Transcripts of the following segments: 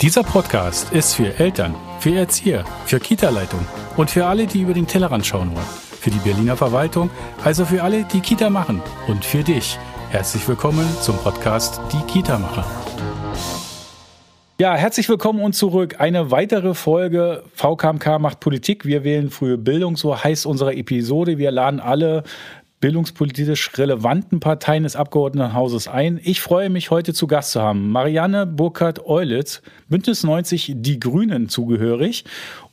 Dieser Podcast ist für Eltern, für Erzieher, für Kita-Leitung und für alle, die über den Tellerrand schauen wollen. Für die Berliner Verwaltung, also für alle, die Kita machen und für dich. Herzlich willkommen zum Podcast Die Kita-Macher. Ja, herzlich willkommen und zurück. Eine weitere Folge VKMK macht Politik. Wir wählen frühe Bildung, so heißt unsere Episode. Wir laden alle bildungspolitisch relevanten Parteien des Abgeordnetenhauses ein. Ich freue mich, heute zu Gast zu haben. Marianne Burkhardt-Eulitz, Bündnis 90 Die Grünen zugehörig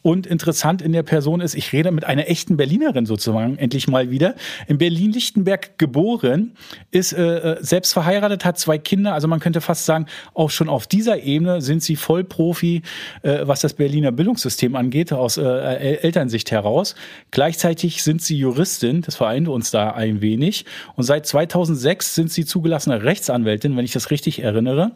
und interessant in der Person ist, ich rede mit einer echten Berlinerin sozusagen, endlich mal wieder. In Berlin-Lichtenberg geboren, ist äh, äh, selbst verheiratet, hat zwei Kinder. Also man könnte fast sagen, auch schon auf dieser Ebene sind sie Vollprofi, äh, was das Berliner Bildungssystem angeht, aus äh, Elternsicht heraus. Gleichzeitig sind sie Juristin, das vereint uns da ein wenig. Und seit 2006 sind sie zugelassene Rechtsanwältin, wenn ich das richtig erinnere.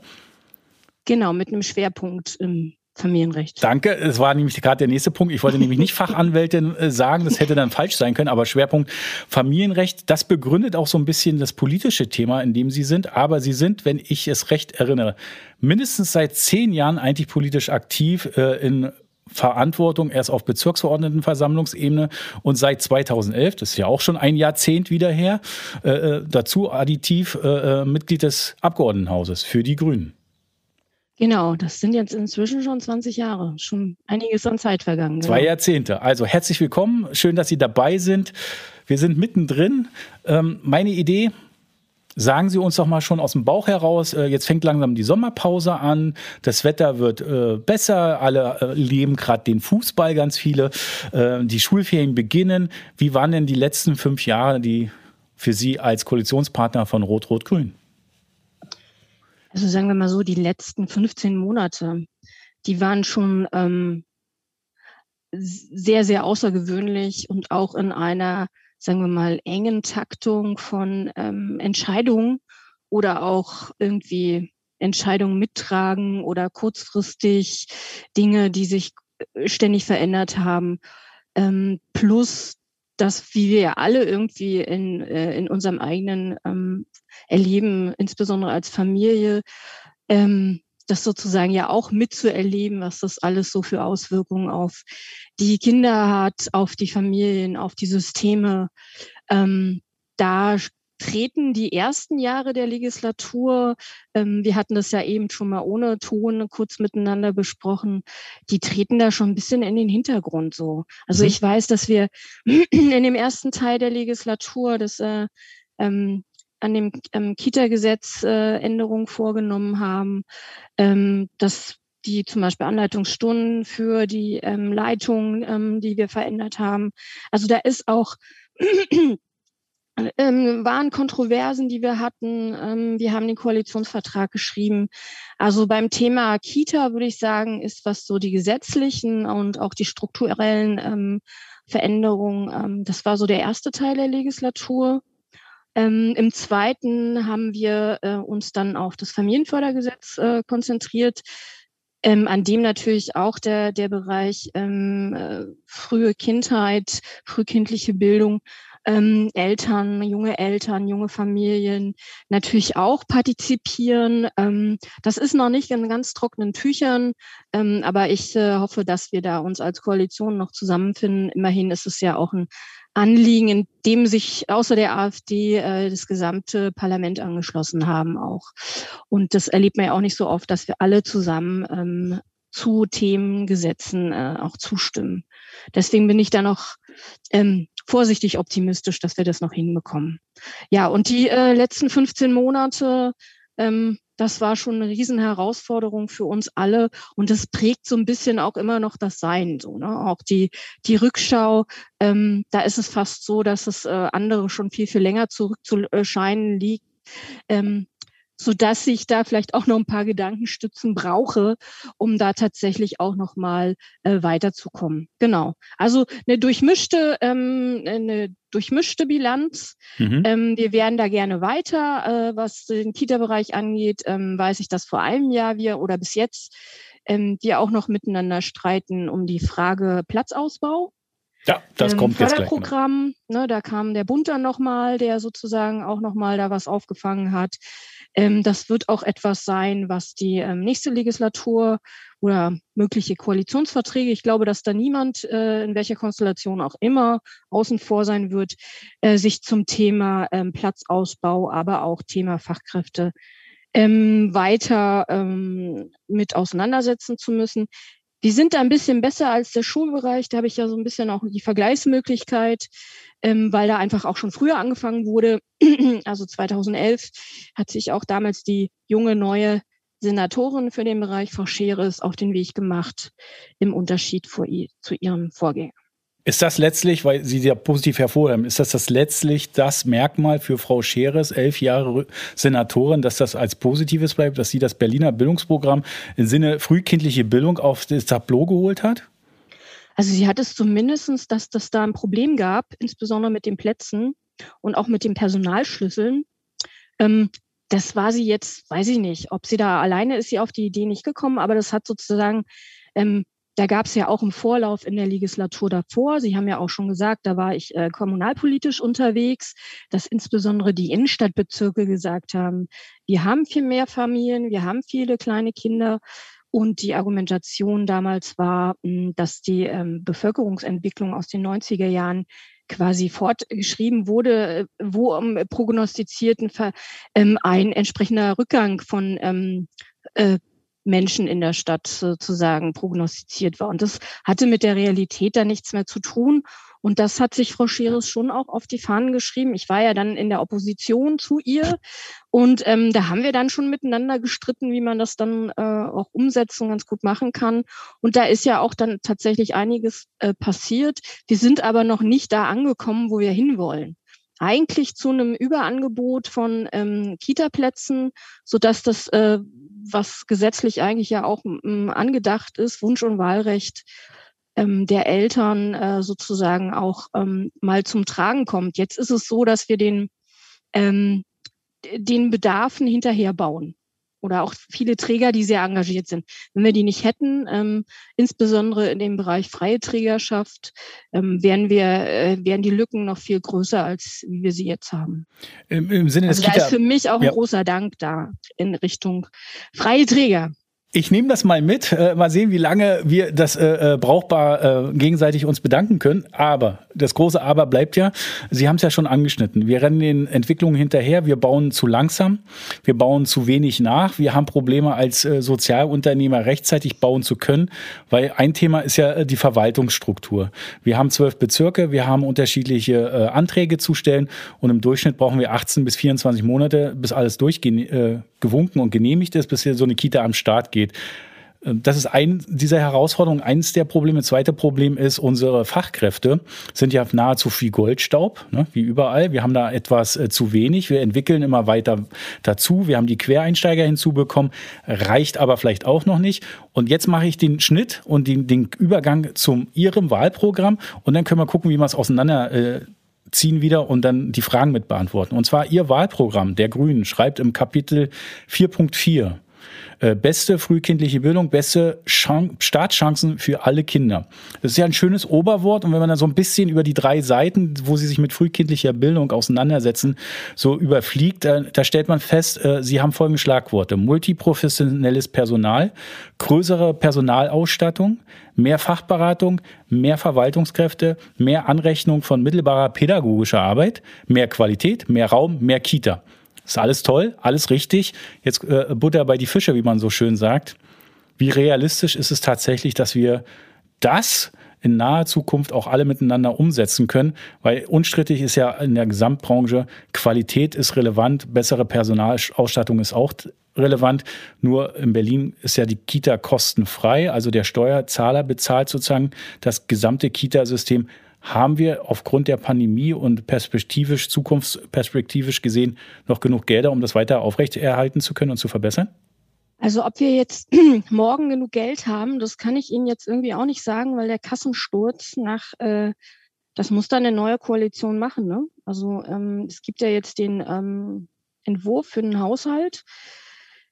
Genau, mit einem Schwerpunkt im Familienrecht. Danke. Es war nämlich gerade der nächste Punkt. Ich wollte nämlich nicht Fachanwältin äh, sagen, das hätte dann falsch sein können, aber Schwerpunkt Familienrecht, das begründet auch so ein bisschen das politische Thema, in dem Sie sind. Aber Sie sind, wenn ich es recht erinnere, mindestens seit zehn Jahren eigentlich politisch aktiv äh, in Verantwortung erst auf Bezirksverordnetenversammlungsebene und seit 2011, das ist ja auch schon ein Jahrzehnt wieder her, äh, äh dazu additiv äh, Mitglied des Abgeordnetenhauses für die Grünen. Genau, das sind jetzt inzwischen schon 20 Jahre, schon einiges an Zeit vergangen. Zwei genau. Jahrzehnte. Also herzlich willkommen, schön, dass Sie dabei sind. Wir sind mittendrin. Ähm, meine Idee, Sagen Sie uns doch mal schon aus dem Bauch heraus, äh, jetzt fängt langsam die Sommerpause an, das Wetter wird äh, besser, alle äh, leben gerade den Fußball, ganz viele, äh, die Schulferien beginnen. Wie waren denn die letzten fünf Jahre, die für Sie als Koalitionspartner von Rot-Rot-Grün? Also sagen wir mal so, die letzten 15 Monate, die waren schon ähm, sehr, sehr außergewöhnlich und auch in einer, sagen wir mal, engen Taktung von ähm, Entscheidungen oder auch irgendwie Entscheidungen mittragen oder kurzfristig Dinge, die sich äh, ständig verändert haben. Ähm, plus das, wie wir ja alle irgendwie in, äh, in unserem eigenen ähm, Erleben, insbesondere als Familie, ähm, das sozusagen ja auch mitzuerleben, was das alles so für Auswirkungen auf die Kinder hat, auf die Familien, auf die Systeme. Ähm, da treten die ersten Jahre der Legislatur, ähm, wir hatten das ja eben schon mal ohne Ton kurz miteinander besprochen, die treten da schon ein bisschen in den Hintergrund so. Also mhm. ich weiß, dass wir in dem ersten Teil der Legislatur das äh, ähm, an dem ähm, Kita-Gesetz äh, Änderungen vorgenommen haben, ähm, dass die zum Beispiel Anleitungsstunden für die ähm, Leitung, ähm, die wir verändert haben. Also da ist auch ähm, waren Kontroversen, die wir hatten. Ähm, wir haben den Koalitionsvertrag geschrieben. Also beim Thema Kita würde ich sagen, ist was so die gesetzlichen und auch die strukturellen ähm, Veränderungen. Ähm, das war so der erste Teil der Legislatur. Ähm, Im zweiten haben wir äh, uns dann auf das Familienfördergesetz äh, konzentriert. Ähm, an dem natürlich auch der, der Bereich ähm, äh, frühe Kindheit, frühkindliche Bildung ähm, Eltern, junge Eltern, junge Familien natürlich auch partizipieren. Ähm, das ist noch nicht in ganz trockenen Tüchern, ähm, aber ich äh, hoffe, dass wir da uns als Koalition noch zusammenfinden. Immerhin ist es ja auch ein Anliegen, in dem sich außer der AfD äh, das gesamte Parlament angeschlossen haben auch. Und das erlebt man ja auch nicht so oft, dass wir alle zusammen ähm, zu Themengesetzen äh, auch zustimmen. Deswegen bin ich da noch ähm, vorsichtig optimistisch, dass wir das noch hinbekommen. Ja, und die äh, letzten 15 Monate, ähm, das war schon eine Riesenherausforderung für uns alle und das prägt so ein bisschen auch immer noch das Sein. So, ne? Auch die, die Rückschau, ähm, da ist es fast so, dass es äh, andere schon viel, viel länger zurückzuscheinen liegt. Ähm, so dass ich da vielleicht auch noch ein paar Gedankenstützen brauche, um da tatsächlich auch noch mal äh, weiterzukommen. Genau. Also eine durchmischte, ähm, eine durchmischte Bilanz. Mhm. Ähm, wir werden da gerne weiter. Äh, was den Kita-Bereich angeht, ähm, weiß ich, dass vor einem Jahr wir oder bis jetzt ähm, wir auch noch miteinander streiten um die Frage Platzausbau. Ja, das ähm, kommt jetzt gleich. Förderprogramm, ne, da kam der Bund dann nochmal, der sozusagen auch nochmal da was aufgefangen hat. Ähm, das wird auch etwas sein, was die ähm, nächste Legislatur oder mögliche Koalitionsverträge, ich glaube, dass da niemand, äh, in welcher Konstellation auch immer, außen vor sein wird, äh, sich zum Thema ähm, Platzausbau, aber auch Thema Fachkräfte ähm, weiter ähm, mit auseinandersetzen zu müssen. Die sind da ein bisschen besser als der Schulbereich. Da habe ich ja so ein bisschen auch die Vergleichsmöglichkeit, ähm, weil da einfach auch schon früher angefangen wurde. Also 2011 hat sich auch damals die junge neue Senatorin für den Bereich Frau Scheres auf den Weg gemacht, im Unterschied vor, zu ihrem Vorgänger. Ist das letztlich, weil Sie ja positiv hervorheben, ist das, das letztlich das Merkmal für Frau Scheres, elf Jahre Senatorin, dass das als Positives bleibt, dass sie das Berliner Bildungsprogramm im Sinne frühkindliche Bildung auf das Tableau geholt hat? Also sie hat es zumindest, dass das da ein Problem gab, insbesondere mit den Plätzen und auch mit den Personalschlüsseln. Ähm, das war sie jetzt, weiß ich nicht, ob sie da alleine ist, sie auf die Idee nicht gekommen, aber das hat sozusagen ähm, da gab es ja auch im Vorlauf in der Legislatur davor, Sie haben ja auch schon gesagt, da war ich äh, kommunalpolitisch unterwegs, dass insbesondere die Innenstadtbezirke gesagt haben, wir haben viel mehr Familien, wir haben viele kleine Kinder. Und die Argumentation damals war, hm, dass die ähm, Bevölkerungsentwicklung aus den 90er Jahren quasi fortgeschrieben wurde, äh, wo am prognostizierten ähm, ein entsprechender Rückgang von ähm, äh, Menschen in der Stadt sozusagen prognostiziert war. Und das hatte mit der Realität da nichts mehr zu tun. Und das hat sich Frau Scheres schon auch auf die Fahnen geschrieben. Ich war ja dann in der Opposition zu ihr und ähm, da haben wir dann schon miteinander gestritten, wie man das dann äh, auch umsetzen ganz gut machen kann. Und da ist ja auch dann tatsächlich einiges äh, passiert. Wir sind aber noch nicht da angekommen, wo wir hinwollen eigentlich zu einem Überangebot von ähm, Kita-Plätzen, so dass das, äh, was gesetzlich eigentlich ja auch ähm, angedacht ist, Wunsch- und Wahlrecht ähm, der Eltern äh, sozusagen auch ähm, mal zum Tragen kommt. Jetzt ist es so, dass wir den, ähm, den Bedarfen hinterher bauen oder auch viele Träger, die sehr engagiert sind. Wenn wir die nicht hätten, ähm, insbesondere in dem Bereich freie Trägerschaft, ähm, wären wir, äh, wären die Lücken noch viel größer, als wie wir sie jetzt haben. Im, im Sinne also des da Kita ist für mich auch ein ja. großer Dank da in Richtung freie Träger. Ich nehme das mal mit, äh, mal sehen, wie lange wir das äh, äh, brauchbar äh, gegenseitig uns bedanken können. Aber das große Aber bleibt ja, Sie haben es ja schon angeschnitten. Wir rennen den Entwicklungen hinterher, wir bauen zu langsam, wir bauen zu wenig nach, wir haben Probleme als äh, Sozialunternehmer rechtzeitig bauen zu können, weil ein Thema ist ja äh, die Verwaltungsstruktur. Wir haben zwölf Bezirke, wir haben unterschiedliche äh, Anträge zu stellen und im Durchschnitt brauchen wir 18 bis 24 Monate, bis alles durchgewunken und genehmigt ist, bis hier so eine Kita am Start geht das ist ein dieser Herausforderungen, eines der Probleme. Zweite Problem ist, unsere Fachkräfte sind ja nahezu viel Goldstaub, ne, wie überall. Wir haben da etwas äh, zu wenig. Wir entwickeln immer weiter dazu. Wir haben die Quereinsteiger hinzubekommen, reicht aber vielleicht auch noch nicht. Und jetzt mache ich den Schnitt und den, den Übergang zum Ihrem Wahlprogramm und dann können wir gucken, wie wir es auseinander äh, ziehen wieder und dann die Fragen mit beantworten. Und zwar Ihr Wahlprogramm der Grünen schreibt im Kapitel 4.4 äh, beste frühkindliche Bildung, beste Chan Startchancen für alle Kinder. Das ist ja ein schönes Oberwort und wenn man dann so ein bisschen über die drei Seiten, wo sie sich mit frühkindlicher Bildung auseinandersetzen, so überfliegt, da, da stellt man fest, äh, sie haben folgende Schlagworte. Multiprofessionelles Personal, größere Personalausstattung, mehr Fachberatung, mehr Verwaltungskräfte, mehr Anrechnung von mittelbarer pädagogischer Arbeit, mehr Qualität, mehr Raum, mehr Kita. Ist alles toll, alles richtig. Jetzt äh, Butter bei die Fische, wie man so schön sagt. Wie realistisch ist es tatsächlich, dass wir das in naher Zukunft auch alle miteinander umsetzen können, weil unstrittig ist ja in der Gesamtbranche, Qualität ist relevant, bessere Personalausstattung ist auch relevant. Nur in Berlin ist ja die Kita kostenfrei, also der Steuerzahler bezahlt sozusagen das gesamte Kita-System haben wir aufgrund der Pandemie und perspektivisch, zukunftsperspektivisch gesehen noch genug Gelder, um das weiter aufrechterhalten zu können und zu verbessern? Also ob wir jetzt morgen genug Geld haben, das kann ich Ihnen jetzt irgendwie auch nicht sagen, weil der Kassensturz nach, äh, das muss dann eine neue Koalition machen. Ne? Also ähm, es gibt ja jetzt den ähm, Entwurf für den Haushalt.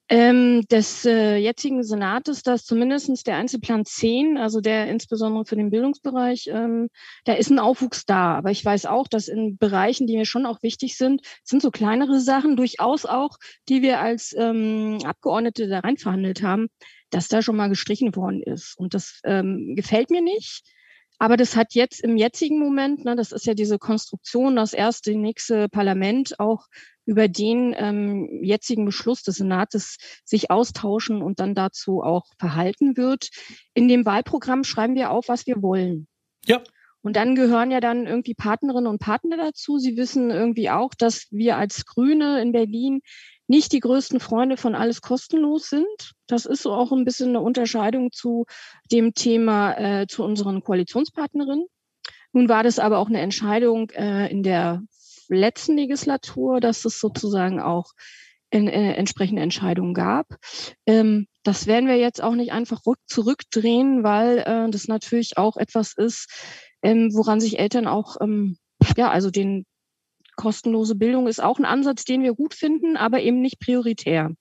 Ähm, des äh, jetzigen Senates, dass zumindestens der Einzelplan 10, also der insbesondere für den Bildungsbereich, ähm, da ist ein Aufwuchs da. Aber ich weiß auch, dass in Bereichen, die mir schon auch wichtig sind, sind so kleinere Sachen durchaus auch, die wir als ähm, Abgeordnete da rein verhandelt haben, dass da schon mal gestrichen worden ist. Und das ähm, gefällt mir nicht. Aber das hat jetzt im jetzigen Moment, ne, das ist ja diese Konstruktion, das erste, nächste Parlament auch über den ähm, jetzigen Beschluss des Senates sich austauschen und dann dazu auch verhalten wird. In dem Wahlprogramm schreiben wir auf, was wir wollen. Ja. Und dann gehören ja dann irgendwie Partnerinnen und Partner dazu. Sie wissen irgendwie auch, dass wir als Grüne in Berlin nicht die größten Freunde von alles kostenlos sind. Das ist so auch ein bisschen eine Unterscheidung zu dem Thema äh, zu unseren Koalitionspartnerinnen. Nun war das aber auch eine Entscheidung äh, in der letzten Legislatur, dass es sozusagen auch in, äh, entsprechende Entscheidungen gab. Ähm, das werden wir jetzt auch nicht einfach rück, zurückdrehen, weil äh, das natürlich auch etwas ist, ähm, woran sich Eltern auch, ähm, ja, also den kostenlose Bildung ist auch ein Ansatz, den wir gut finden, aber eben nicht prioritär,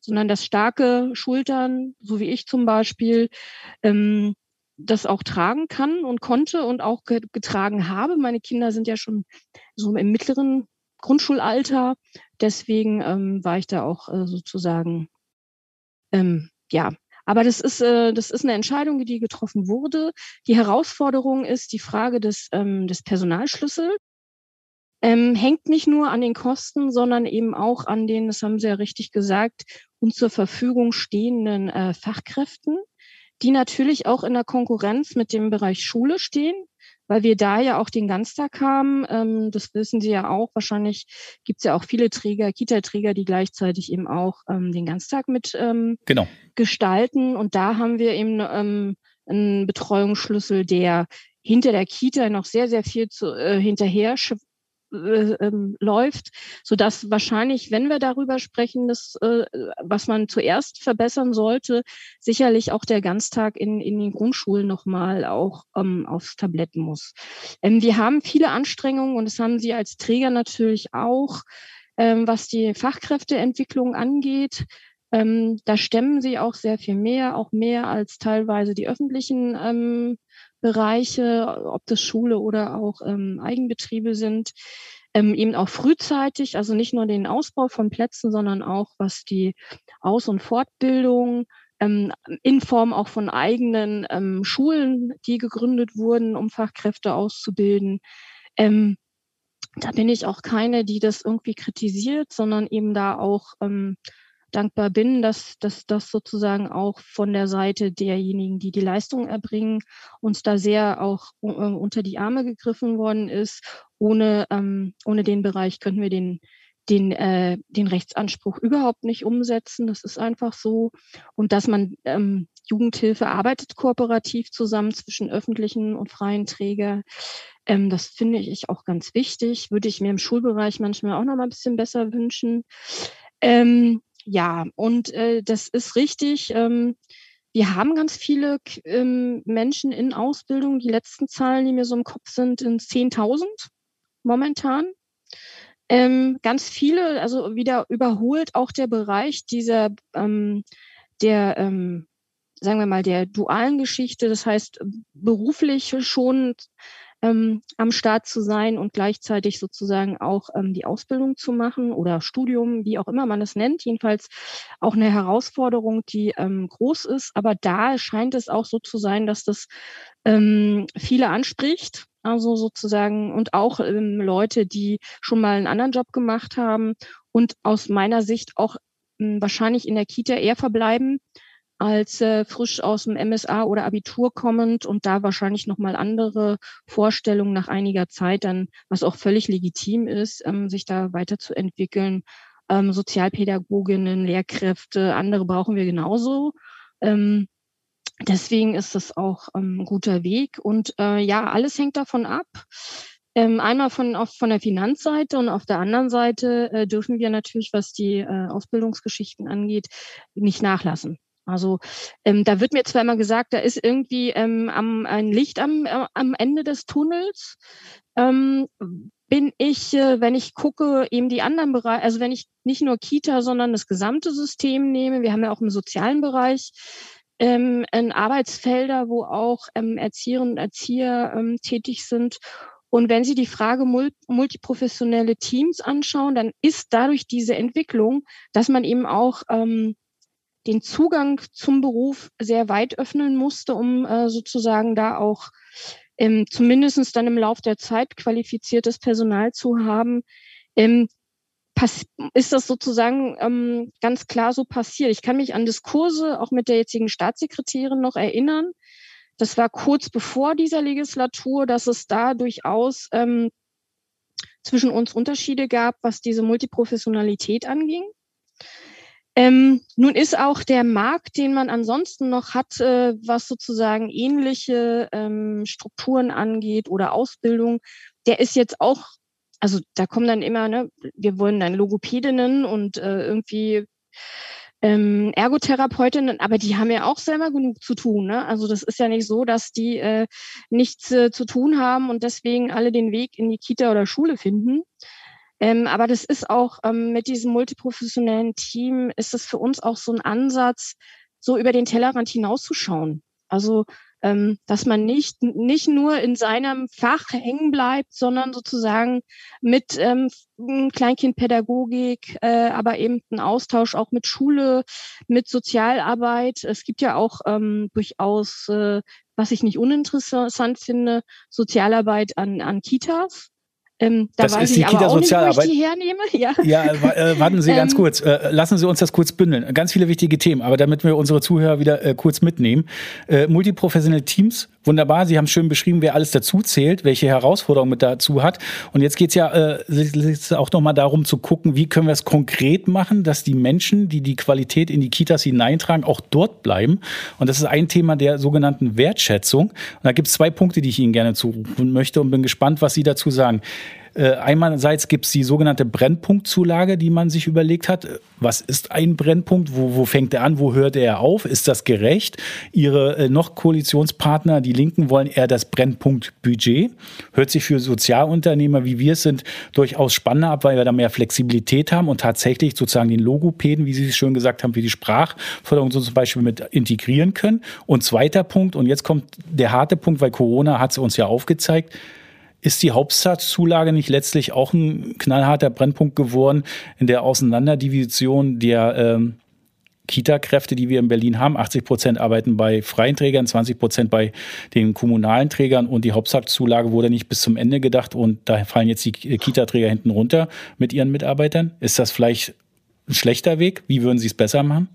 sondern das starke Schultern, so wie ich zum Beispiel, ähm, das auch tragen kann und konnte und auch getragen habe. Meine Kinder sind ja schon so im mittleren Grundschulalter. Deswegen ähm, war ich da auch äh, sozusagen, ähm, ja. Aber das ist, äh, das ist eine Entscheidung, die getroffen wurde. Die Herausforderung ist die Frage des, ähm, des Personalschlüssels. Ähm, hängt nicht nur an den Kosten, sondern eben auch an den, das haben Sie ja richtig gesagt, uns zur Verfügung stehenden äh, Fachkräften die natürlich auch in der Konkurrenz mit dem Bereich Schule stehen, weil wir da ja auch den Ganztag haben. Ähm, das wissen Sie ja auch. Wahrscheinlich gibt es ja auch viele Träger, Kita-Träger, die gleichzeitig eben auch ähm, den Ganztag mit ähm, genau. gestalten. Und da haben wir eben ähm, einen Betreuungsschlüssel, der hinter der Kita noch sehr, sehr viel zu, äh, hinterher ähm, läuft, so dass wahrscheinlich, wenn wir darüber sprechen, das, äh, was man zuerst verbessern sollte, sicherlich auch der Ganztag in, in den Grundschulen nochmal auch ähm, aufs Tablett muss. Ähm, wir haben viele Anstrengungen und das haben Sie als Träger natürlich auch, ähm, was die Fachkräfteentwicklung angeht. Ähm, da stemmen sie auch sehr viel mehr, auch mehr als teilweise die öffentlichen ähm, Bereiche, ob das Schule oder auch ähm, Eigenbetriebe sind, ähm, eben auch frühzeitig, also nicht nur den Ausbau von Plätzen, sondern auch was die Aus- und Fortbildung ähm, in Form auch von eigenen ähm, Schulen, die gegründet wurden, um Fachkräfte auszubilden. Ähm, da bin ich auch keine, die das irgendwie kritisiert, sondern eben da auch ähm, dankbar bin, dass, dass das sozusagen auch von der Seite derjenigen, die die Leistung erbringen, uns da sehr auch äh, unter die Arme gegriffen worden ist. Ohne, ähm, ohne den Bereich könnten wir den, den, äh, den Rechtsanspruch überhaupt nicht umsetzen. Das ist einfach so. Und dass man ähm, Jugendhilfe arbeitet kooperativ zusammen zwischen öffentlichen und freien Träger. Ähm, das finde ich auch ganz wichtig. Würde ich mir im Schulbereich manchmal auch noch mal ein bisschen besser wünschen. Ähm, ja, und äh, das ist richtig. Ähm, wir haben ganz viele ähm, Menschen in Ausbildung. Die letzten Zahlen, die mir so im Kopf sind, sind 10.000 momentan. Ähm, ganz viele, also wieder überholt auch der Bereich dieser, ähm, der, ähm, sagen wir mal, der dualen Geschichte. Das heißt, beruflich schon ähm, am Start zu sein und gleichzeitig sozusagen auch ähm, die Ausbildung zu machen oder Studium, wie auch immer man es nennt. Jedenfalls auch eine Herausforderung, die ähm, groß ist. Aber da scheint es auch so zu sein, dass das ähm, viele anspricht. Also sozusagen und auch ähm, Leute, die schon mal einen anderen Job gemacht haben und aus meiner Sicht auch ähm, wahrscheinlich in der Kita eher verbleiben als äh, frisch aus dem MSA oder Abitur kommend und da wahrscheinlich nochmal andere Vorstellungen nach einiger Zeit dann, was auch völlig legitim ist, ähm, sich da weiterzuentwickeln. Ähm, Sozialpädagoginnen, Lehrkräfte, andere brauchen wir genauso. Ähm, deswegen ist das auch ähm, ein guter Weg. Und äh, ja, alles hängt davon ab. Ähm, einmal von, auf, von der Finanzseite und auf der anderen Seite äh, dürfen wir natürlich, was die äh, Ausbildungsgeschichten angeht, nicht nachlassen. Also ähm, da wird mir zwar immer gesagt, da ist irgendwie ähm, am, ein Licht am, äh, am Ende des Tunnels. Ähm, bin ich, äh, wenn ich gucke, eben die anderen Bereiche, also wenn ich nicht nur Kita, sondern das gesamte System nehme, wir haben ja auch im sozialen Bereich ähm, Arbeitsfelder, wo auch ähm, Erzieherinnen und Erzieher ähm, tätig sind. Und wenn Sie die Frage multiprofessionelle Teams anschauen, dann ist dadurch diese Entwicklung, dass man eben auch ähm, den Zugang zum Beruf sehr weit öffnen musste, um äh, sozusagen da auch ähm, zumindest dann im Lauf der Zeit qualifiziertes Personal zu haben, ähm, ist das sozusagen ähm, ganz klar so passiert. Ich kann mich an Diskurse auch mit der jetzigen Staatssekretärin noch erinnern. Das war kurz bevor dieser Legislatur, dass es da durchaus ähm, zwischen uns Unterschiede gab, was diese Multiprofessionalität anging. Ähm, nun ist auch der Markt, den man ansonsten noch hat, äh, was sozusagen ähnliche ähm, Strukturen angeht oder Ausbildung, der ist jetzt auch, also da kommen dann immer, ne, wir wollen dann Logopädinnen und äh, irgendwie ähm, Ergotherapeutinnen, aber die haben ja auch selber genug zu tun. Ne? Also das ist ja nicht so, dass die äh, nichts äh, zu tun haben und deswegen alle den Weg in die Kita oder Schule finden. Ähm, aber das ist auch ähm, mit diesem multiprofessionellen Team ist es für uns auch so ein Ansatz, so über den Tellerrand hinauszuschauen. Also ähm, dass man nicht nicht nur in seinem Fach hängen bleibt, sondern sozusagen mit ähm, Kleinkindpädagogik, äh, aber eben ein Austausch auch mit Schule, mit Sozialarbeit. Es gibt ja auch ähm, durchaus, äh, was ich nicht uninteressant finde, Sozialarbeit an, an Kitas. Ähm, da das ist die Kita-Sozialarbeit. Ja, ja äh, warten Sie ganz ähm, kurz. Äh, lassen Sie uns das kurz bündeln. Ganz viele wichtige Themen, aber damit wir unsere Zuhörer wieder äh, kurz mitnehmen. Äh, multiprofessionelle Teams, wunderbar. Sie haben schön beschrieben, wer alles dazu zählt, welche Herausforderungen mit dazu hat. Und jetzt geht es ja äh, auch nochmal darum zu gucken, wie können wir es konkret machen, dass die Menschen, die die Qualität in die Kitas hineintragen, auch dort bleiben. Und das ist ein Thema der sogenannten Wertschätzung. Und da gibt es zwei Punkte, die ich Ihnen gerne zurufen möchte und bin gespannt, was Sie dazu sagen. Äh, einerseits gibt es die sogenannte Brennpunktzulage, die man sich überlegt hat. Was ist ein Brennpunkt? Wo, wo fängt er an? Wo hört er auf? Ist das gerecht? Ihre äh, noch Koalitionspartner, die Linken, wollen eher das Brennpunktbudget. Hört sich für Sozialunternehmer wie wir es sind durchaus spannender ab, weil wir da mehr Flexibilität haben und tatsächlich sozusagen den Logopäden, wie Sie es schön gesagt haben, für die Sprachförderung so zum Beispiel mit integrieren können. Und zweiter Punkt, und jetzt kommt der harte Punkt, weil Corona hat es uns ja aufgezeigt, ist die Hauptstadtzulage nicht letztlich auch ein knallharter Brennpunkt geworden in der Auseinanderdivision der ähm, Kita-Kräfte, die wir in Berlin haben? 80 Prozent arbeiten bei freien Trägern, 20 Prozent bei den kommunalen Trägern und die Hauptstadtzulage wurde nicht bis zum Ende gedacht und da fallen jetzt die Kita-Träger hinten runter mit ihren Mitarbeitern. Ist das vielleicht ein schlechter Weg? Wie würden Sie es besser machen?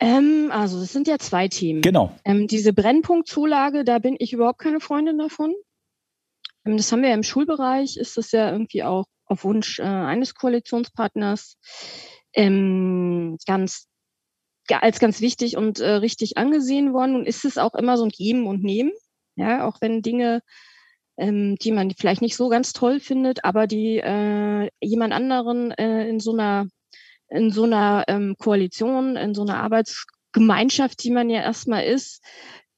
Ähm, also, es sind ja zwei Themen. Genau. Ähm, diese Brennpunktzulage, da bin ich überhaupt keine Freundin davon. Ähm, das haben wir ja im Schulbereich, ist das ja irgendwie auch auf Wunsch äh, eines Koalitionspartners ähm, ganz als ganz wichtig und äh, richtig angesehen worden. Und ist es auch immer so ein Geben und Nehmen. Ja, auch wenn Dinge, ähm, die man vielleicht nicht so ganz toll findet, aber die äh, jemand anderen äh, in so einer in so einer ähm, Koalition, in so einer Arbeitsgemeinschaft, die man ja erstmal ist,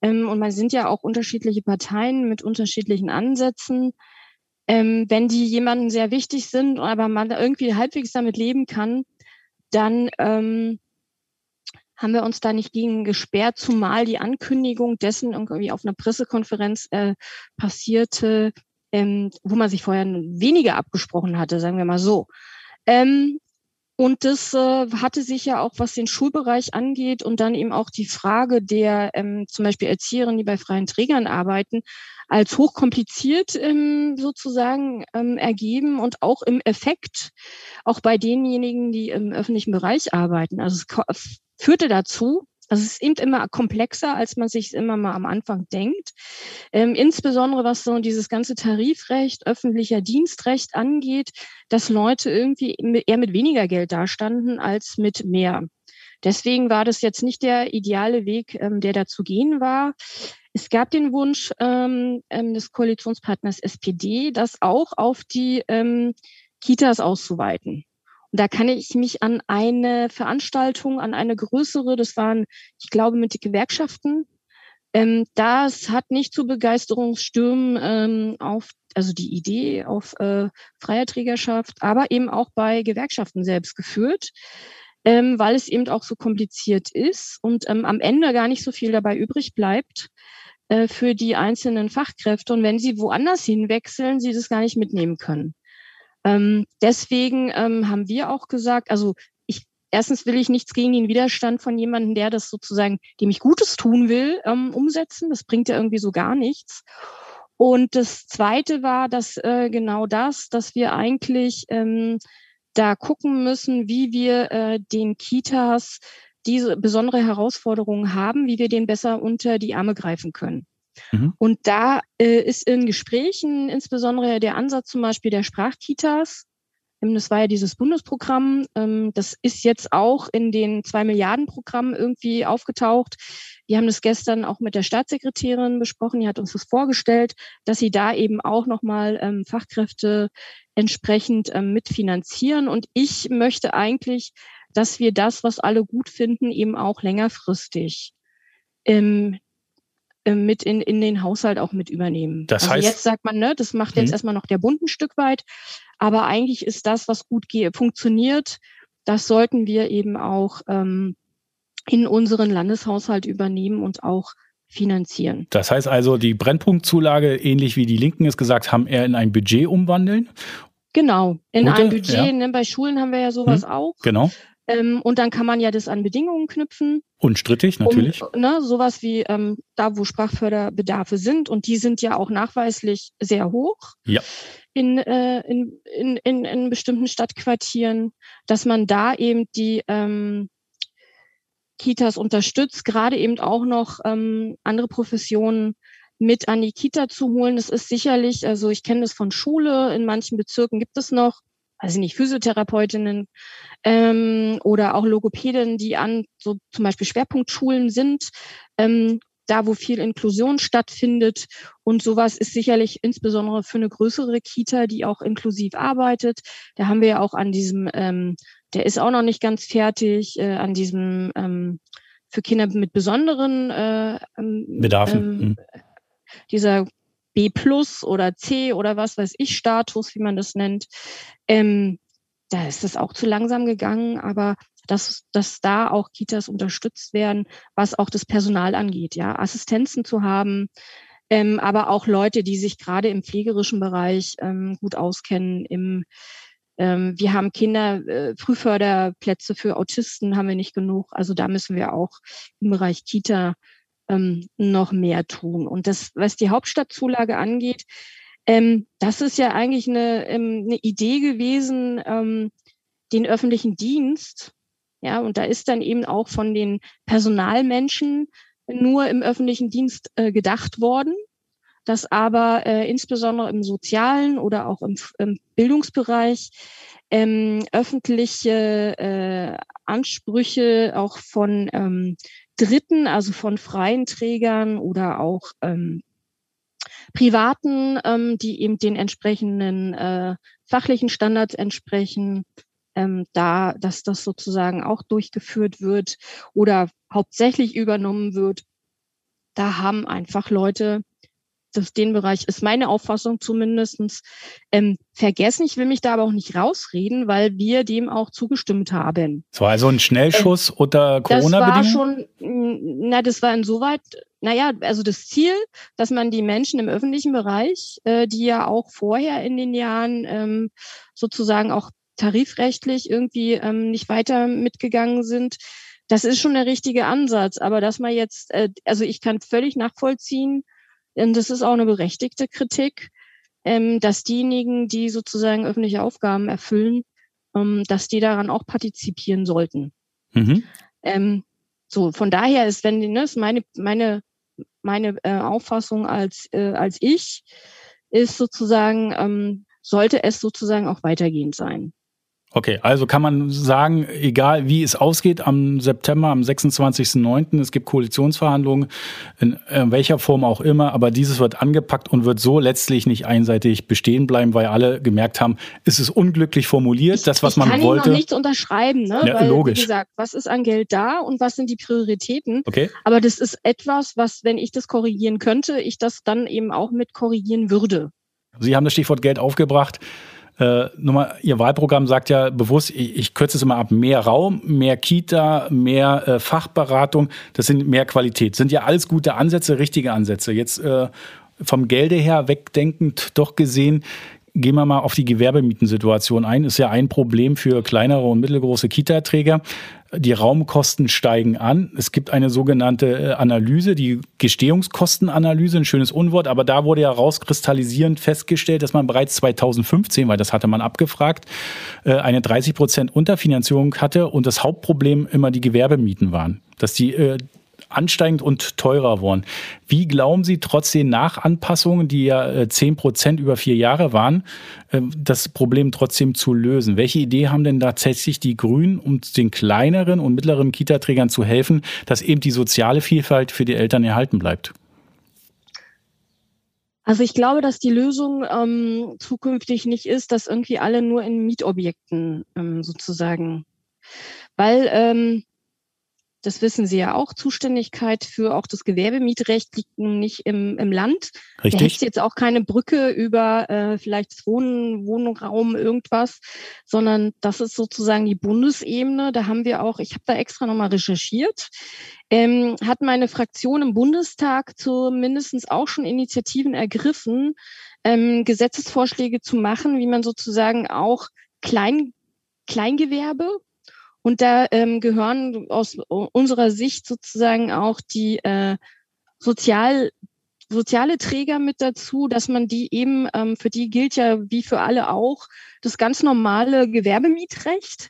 ähm, und man sind ja auch unterschiedliche Parteien mit unterschiedlichen Ansätzen, ähm, wenn die jemanden sehr wichtig sind, aber man irgendwie halbwegs damit leben kann, dann ähm, haben wir uns da nicht gegen gesperrt, zumal die Ankündigung dessen irgendwie auf einer Pressekonferenz äh, passierte, ähm, wo man sich vorher weniger abgesprochen hatte, sagen wir mal so. Ähm, und das äh, hatte sich ja auch, was den Schulbereich angeht und dann eben auch die Frage der ähm, zum Beispiel Erzieherinnen, die bei freien Trägern arbeiten, als hochkompliziert ähm, sozusagen ähm, ergeben und auch im Effekt, auch bei denjenigen, die im öffentlichen Bereich arbeiten. Also es führte dazu, also es ist eben immer komplexer, als man sich immer mal am Anfang denkt. Ähm, insbesondere was so dieses ganze Tarifrecht, öffentlicher Dienstrecht angeht, dass Leute irgendwie eher mit weniger Geld dastanden als mit mehr. Deswegen war das jetzt nicht der ideale Weg, ähm, der da zu gehen war. Es gab den Wunsch ähm, ähm des Koalitionspartners SPD, das auch auf die ähm, Kitas auszuweiten. Da kann ich mich an eine Veranstaltung, an eine größere, das waren, ich glaube, mit den Gewerkschaften. Ähm, das hat nicht zu Begeisterungsstürmen ähm, auf, also die Idee auf äh, freier Trägerschaft, aber eben auch bei Gewerkschaften selbst geführt, ähm, weil es eben auch so kompliziert ist und ähm, am Ende gar nicht so viel dabei übrig bleibt äh, für die einzelnen Fachkräfte. Und wenn sie woanders hinwechseln, sie das gar nicht mitnehmen können. Ähm, deswegen ähm, haben wir auch gesagt, also ich, erstens will ich nichts gegen den Widerstand von jemandem, der das sozusagen, dem ich Gutes tun will, ähm, umsetzen. Das bringt ja irgendwie so gar nichts. Und das Zweite war, dass äh, genau das, dass wir eigentlich ähm, da gucken müssen, wie wir äh, den Kitas diese besondere Herausforderungen haben, wie wir den besser unter die Arme greifen können. Mhm. Und da äh, ist in Gesprächen insbesondere der Ansatz zum Beispiel der Sprachkitas. Ähm, das war ja dieses Bundesprogramm. Ähm, das ist jetzt auch in den zwei Milliarden Programmen irgendwie aufgetaucht. Wir haben das gestern auch mit der Staatssekretärin besprochen. Die hat uns das vorgestellt, dass sie da eben auch nochmal ähm, Fachkräfte entsprechend mitfinanzieren. Und ich möchte eigentlich, dass wir das, was alle gut finden, eben auch längerfristig ähm, äh, mit in, in den Haushalt auch mit übernehmen. Das also heißt, jetzt sagt man, ne, das macht jetzt hm. erstmal noch der Bund ein Stück weit, aber eigentlich ist das, was gut funktioniert, das sollten wir eben auch ähm, in unseren Landeshaushalt übernehmen und auch finanzieren. Das heißt also, die Brennpunktzulage, ähnlich wie die Linken es gesagt haben, eher in ein Budget umwandeln? Genau, in Gute, ein Budget. Ja. Ne, bei Schulen haben wir ja sowas hm, auch. Genau. Ähm, und dann kann man ja das an Bedingungen knüpfen. Unstrittig, natürlich. Um, ne, sowas wie ähm, da, wo Sprachförderbedarfe sind. Und die sind ja auch nachweislich sehr hoch. Ja. In, äh, in, in, in, in bestimmten Stadtquartieren, dass man da eben die ähm, Kitas unterstützt, gerade eben auch noch ähm, andere Professionen mit an die Kita zu holen. Das ist sicherlich, also ich kenne das von Schule, in manchen Bezirken gibt es noch also nicht Physiotherapeutinnen ähm, oder auch Logopädinnen, die an so zum Beispiel Schwerpunktschulen sind, ähm, da wo viel Inklusion stattfindet. Und sowas ist sicherlich insbesondere für eine größere Kita, die auch inklusiv arbeitet. Da haben wir ja auch an diesem, ähm, der ist auch noch nicht ganz fertig, äh, an diesem ähm, für Kinder mit besonderen äh, ähm, Bedarfen. Ähm, mhm. Dieser B plus oder C oder was weiß ich Status, wie man das nennt. Ähm, da ist es auch zu langsam gegangen, aber dass, dass da auch Kitas unterstützt werden, was auch das Personal angeht, ja, Assistenzen zu haben, ähm, aber auch Leute, die sich gerade im pflegerischen Bereich ähm, gut auskennen, im ähm, wir haben Kinder, äh, Frühförderplätze für Autisten haben wir nicht genug. Also da müssen wir auch im Bereich Kita ähm, noch mehr tun. Und das, was die Hauptstadtzulage angeht, ähm, das ist ja eigentlich eine, ähm, eine Idee gewesen, ähm, den öffentlichen Dienst, ja, und da ist dann eben auch von den Personalmenschen nur im öffentlichen Dienst äh, gedacht worden, dass aber äh, insbesondere im sozialen oder auch im, im Bildungsbereich ähm, öffentliche äh, Ansprüche auch von ähm, Dritten, also von freien Trägern oder auch ähm, Privaten, ähm, die eben den entsprechenden äh, fachlichen Standards entsprechen, ähm, da, dass das sozusagen auch durchgeführt wird oder hauptsächlich übernommen wird. Da haben einfach Leute das, den Bereich ist meine Auffassung zumindestens ähm, vergessen. Ich will mich da aber auch nicht rausreden, weil wir dem auch zugestimmt haben. Es war also ein Schnellschuss ähm, unter Corona-Bedingungen? Das war schon, na, das war insoweit, naja, also das Ziel, dass man die Menschen im öffentlichen Bereich, äh, die ja auch vorher in den Jahren ähm, sozusagen auch tarifrechtlich irgendwie ähm, nicht weiter mitgegangen sind, das ist schon der richtige Ansatz. Aber dass man jetzt, äh, also ich kann völlig nachvollziehen, und das ist auch eine berechtigte Kritik, ähm, dass diejenigen, die sozusagen öffentliche Aufgaben erfüllen, ähm, dass die daran auch partizipieren sollten. Mhm. Ähm, so, von daher ist, wenn ne, ist meine meine meine äh, Auffassung als äh, als ich ist sozusagen ähm, sollte es sozusagen auch weitergehend sein. Okay, also kann man sagen, egal wie es ausgeht am September, am 26.09., es gibt Koalitionsverhandlungen, in welcher Form auch immer, aber dieses wird angepackt und wird so letztlich nicht einseitig bestehen bleiben, weil alle gemerkt haben, es ist unglücklich formuliert, ich, das, was man wollte. Ich kann noch nichts unterschreiben, ne? Ja, weil, logisch. wie gesagt, was ist an Geld da und was sind die Prioritäten? Okay. Aber das ist etwas, was, wenn ich das korrigieren könnte, ich das dann eben auch mit korrigieren würde. Sie haben das Stichwort Geld aufgebracht. Äh, mal, Ihr Wahlprogramm sagt ja bewusst, ich, ich kürze es immer ab, mehr Raum, mehr Kita, mehr äh, Fachberatung, das sind mehr Qualität. Sind ja alles gute Ansätze, richtige Ansätze. Jetzt äh, vom Gelde her wegdenkend doch gesehen, gehen wir mal auf die Gewerbemietensituation ein. Ist ja ein Problem für kleinere und mittelgroße Kita-Träger. Die Raumkosten steigen an. Es gibt eine sogenannte äh, Analyse, die Gestehungskostenanalyse, ein schönes Unwort, aber da wurde ja rauskristallisierend festgestellt, dass man bereits 2015, weil das hatte man abgefragt, äh, eine 30 Prozent Unterfinanzierung hatte und das Hauptproblem immer die Gewerbemieten waren. Dass die äh, ansteigend und teurer worden. Wie glauben Sie trotz den Nachanpassungen, die ja 10 äh, Prozent über vier Jahre waren, ähm, das Problem trotzdem zu lösen? Welche Idee haben denn tatsächlich die Grünen, um den kleineren und mittleren Kita-Trägern zu helfen, dass eben die soziale Vielfalt für die Eltern erhalten bleibt? Also ich glaube, dass die Lösung ähm, zukünftig nicht ist, dass irgendwie alle nur in Mietobjekten ähm, sozusagen, weil ähm, das wissen Sie ja auch, Zuständigkeit für auch das Gewerbemietrecht liegt nicht im, im Land. Richtig. Da jetzt auch keine Brücke über äh, vielleicht das Wohnen, Wohnraum, irgendwas, sondern das ist sozusagen die Bundesebene. Da haben wir auch, ich habe da extra nochmal recherchiert, ähm, hat meine Fraktion im Bundestag zumindest auch schon Initiativen ergriffen, ähm, Gesetzesvorschläge zu machen, wie man sozusagen auch Klein, Kleingewerbe und da ähm, gehören aus unserer Sicht sozusagen auch die äh, sozial soziale Träger mit dazu, dass man die eben, ähm, für die gilt ja wie für alle auch das ganz normale Gewerbemietrecht.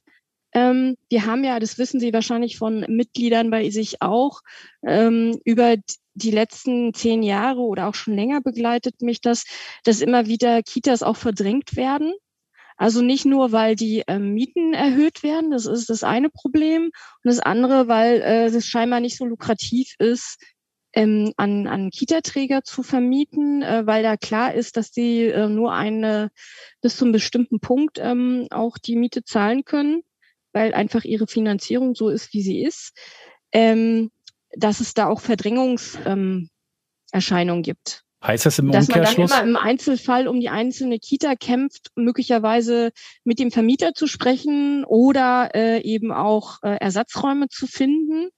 Ähm, wir haben ja, das wissen Sie wahrscheinlich von Mitgliedern bei sich auch, ähm, über die letzten zehn Jahre oder auch schon länger begleitet mich das, dass immer wieder Kitas auch verdrängt werden also nicht nur, weil die ähm, Mieten erhöht werden, das ist das eine Problem, und das andere, weil äh, es scheinbar nicht so lukrativ ist, ähm, an, an Kita-Träger zu vermieten, äh, weil da klar ist, dass die äh, nur eine bis zum bestimmten Punkt ähm, auch die Miete zahlen können, weil einfach ihre Finanzierung so ist, wie sie ist, ähm, dass es da auch Verdrängungserscheinungen ähm, gibt. Heißt das im dass Umkehrschluss? Dass man dann immer im Einzelfall um die einzelne Kita kämpft, möglicherweise mit dem Vermieter zu sprechen oder äh, eben auch äh, Ersatzräume zu finden.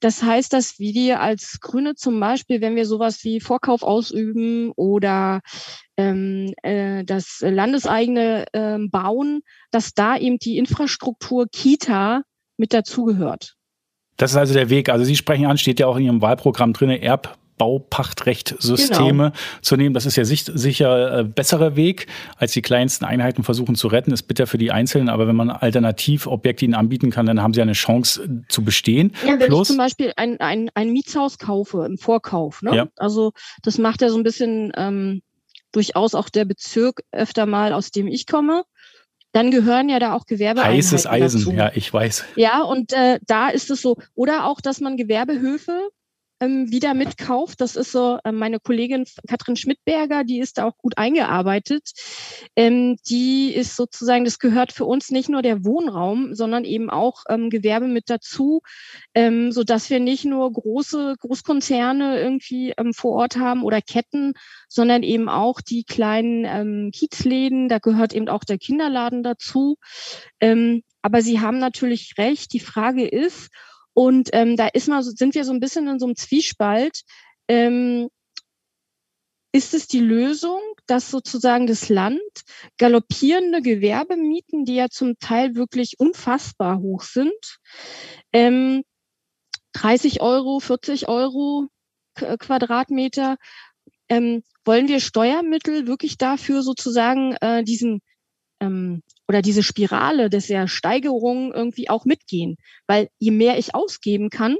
Das heißt, dass wir als Grüne zum Beispiel, wenn wir sowas wie Vorkauf ausüben oder ähm, äh, das landeseigene äh, bauen, dass da eben die Infrastruktur Kita mit dazugehört. Das ist also der Weg. Also Sie sprechen an, steht ja auch in Ihrem Wahlprogramm drin, Erb Baupachtrechtsysteme genau. zu nehmen. Das ist ja sicher äh, besserer Weg, als die kleinsten Einheiten versuchen zu retten. Ist bitter für die Einzelnen, aber wenn man Alternativobjekte ihnen anbieten kann, dann haben sie eine Chance äh, zu bestehen. Ja, wenn Plus, ich zum Beispiel ein, ein, ein Mietshaus kaufe im Vorkauf, ne? Ja. also das macht ja so ein bisschen ähm, durchaus auch der Bezirk öfter mal, aus dem ich komme dann gehören ja da auch Gewerbe. Heißes Eisen, dazu. ja, ich weiß. Ja, und äh, da ist es so. Oder auch, dass man Gewerbehöfe ähm, wieder mitkauft. Das ist so äh, meine Kollegin Katrin Schmidberger, die ist da auch gut eingearbeitet. Ähm, die ist sozusagen, das gehört für uns nicht nur der Wohnraum, sondern eben auch ähm, Gewerbe mit dazu, ähm, so dass wir nicht nur große Großkonzerne irgendwie ähm, vor Ort haben oder Ketten, sondern eben auch die kleinen ähm, Kiezläden. Da gehört eben auch der Kinderladen dazu. Ähm, aber Sie haben natürlich recht. Die Frage ist, und ähm, da ist mal, sind wir so ein bisschen in so einem Zwiespalt. Ähm, ist es die Lösung, dass sozusagen das Land galoppierende Gewerbemieten, die ja zum Teil wirklich unfassbar hoch sind, ähm, 30 Euro, 40 Euro Quadratmeter, ähm, wollen wir Steuermittel wirklich dafür sozusagen äh, diesen ähm, oder diese Spirale des der Steigerung irgendwie auch mitgehen. Weil je mehr ich ausgeben kann,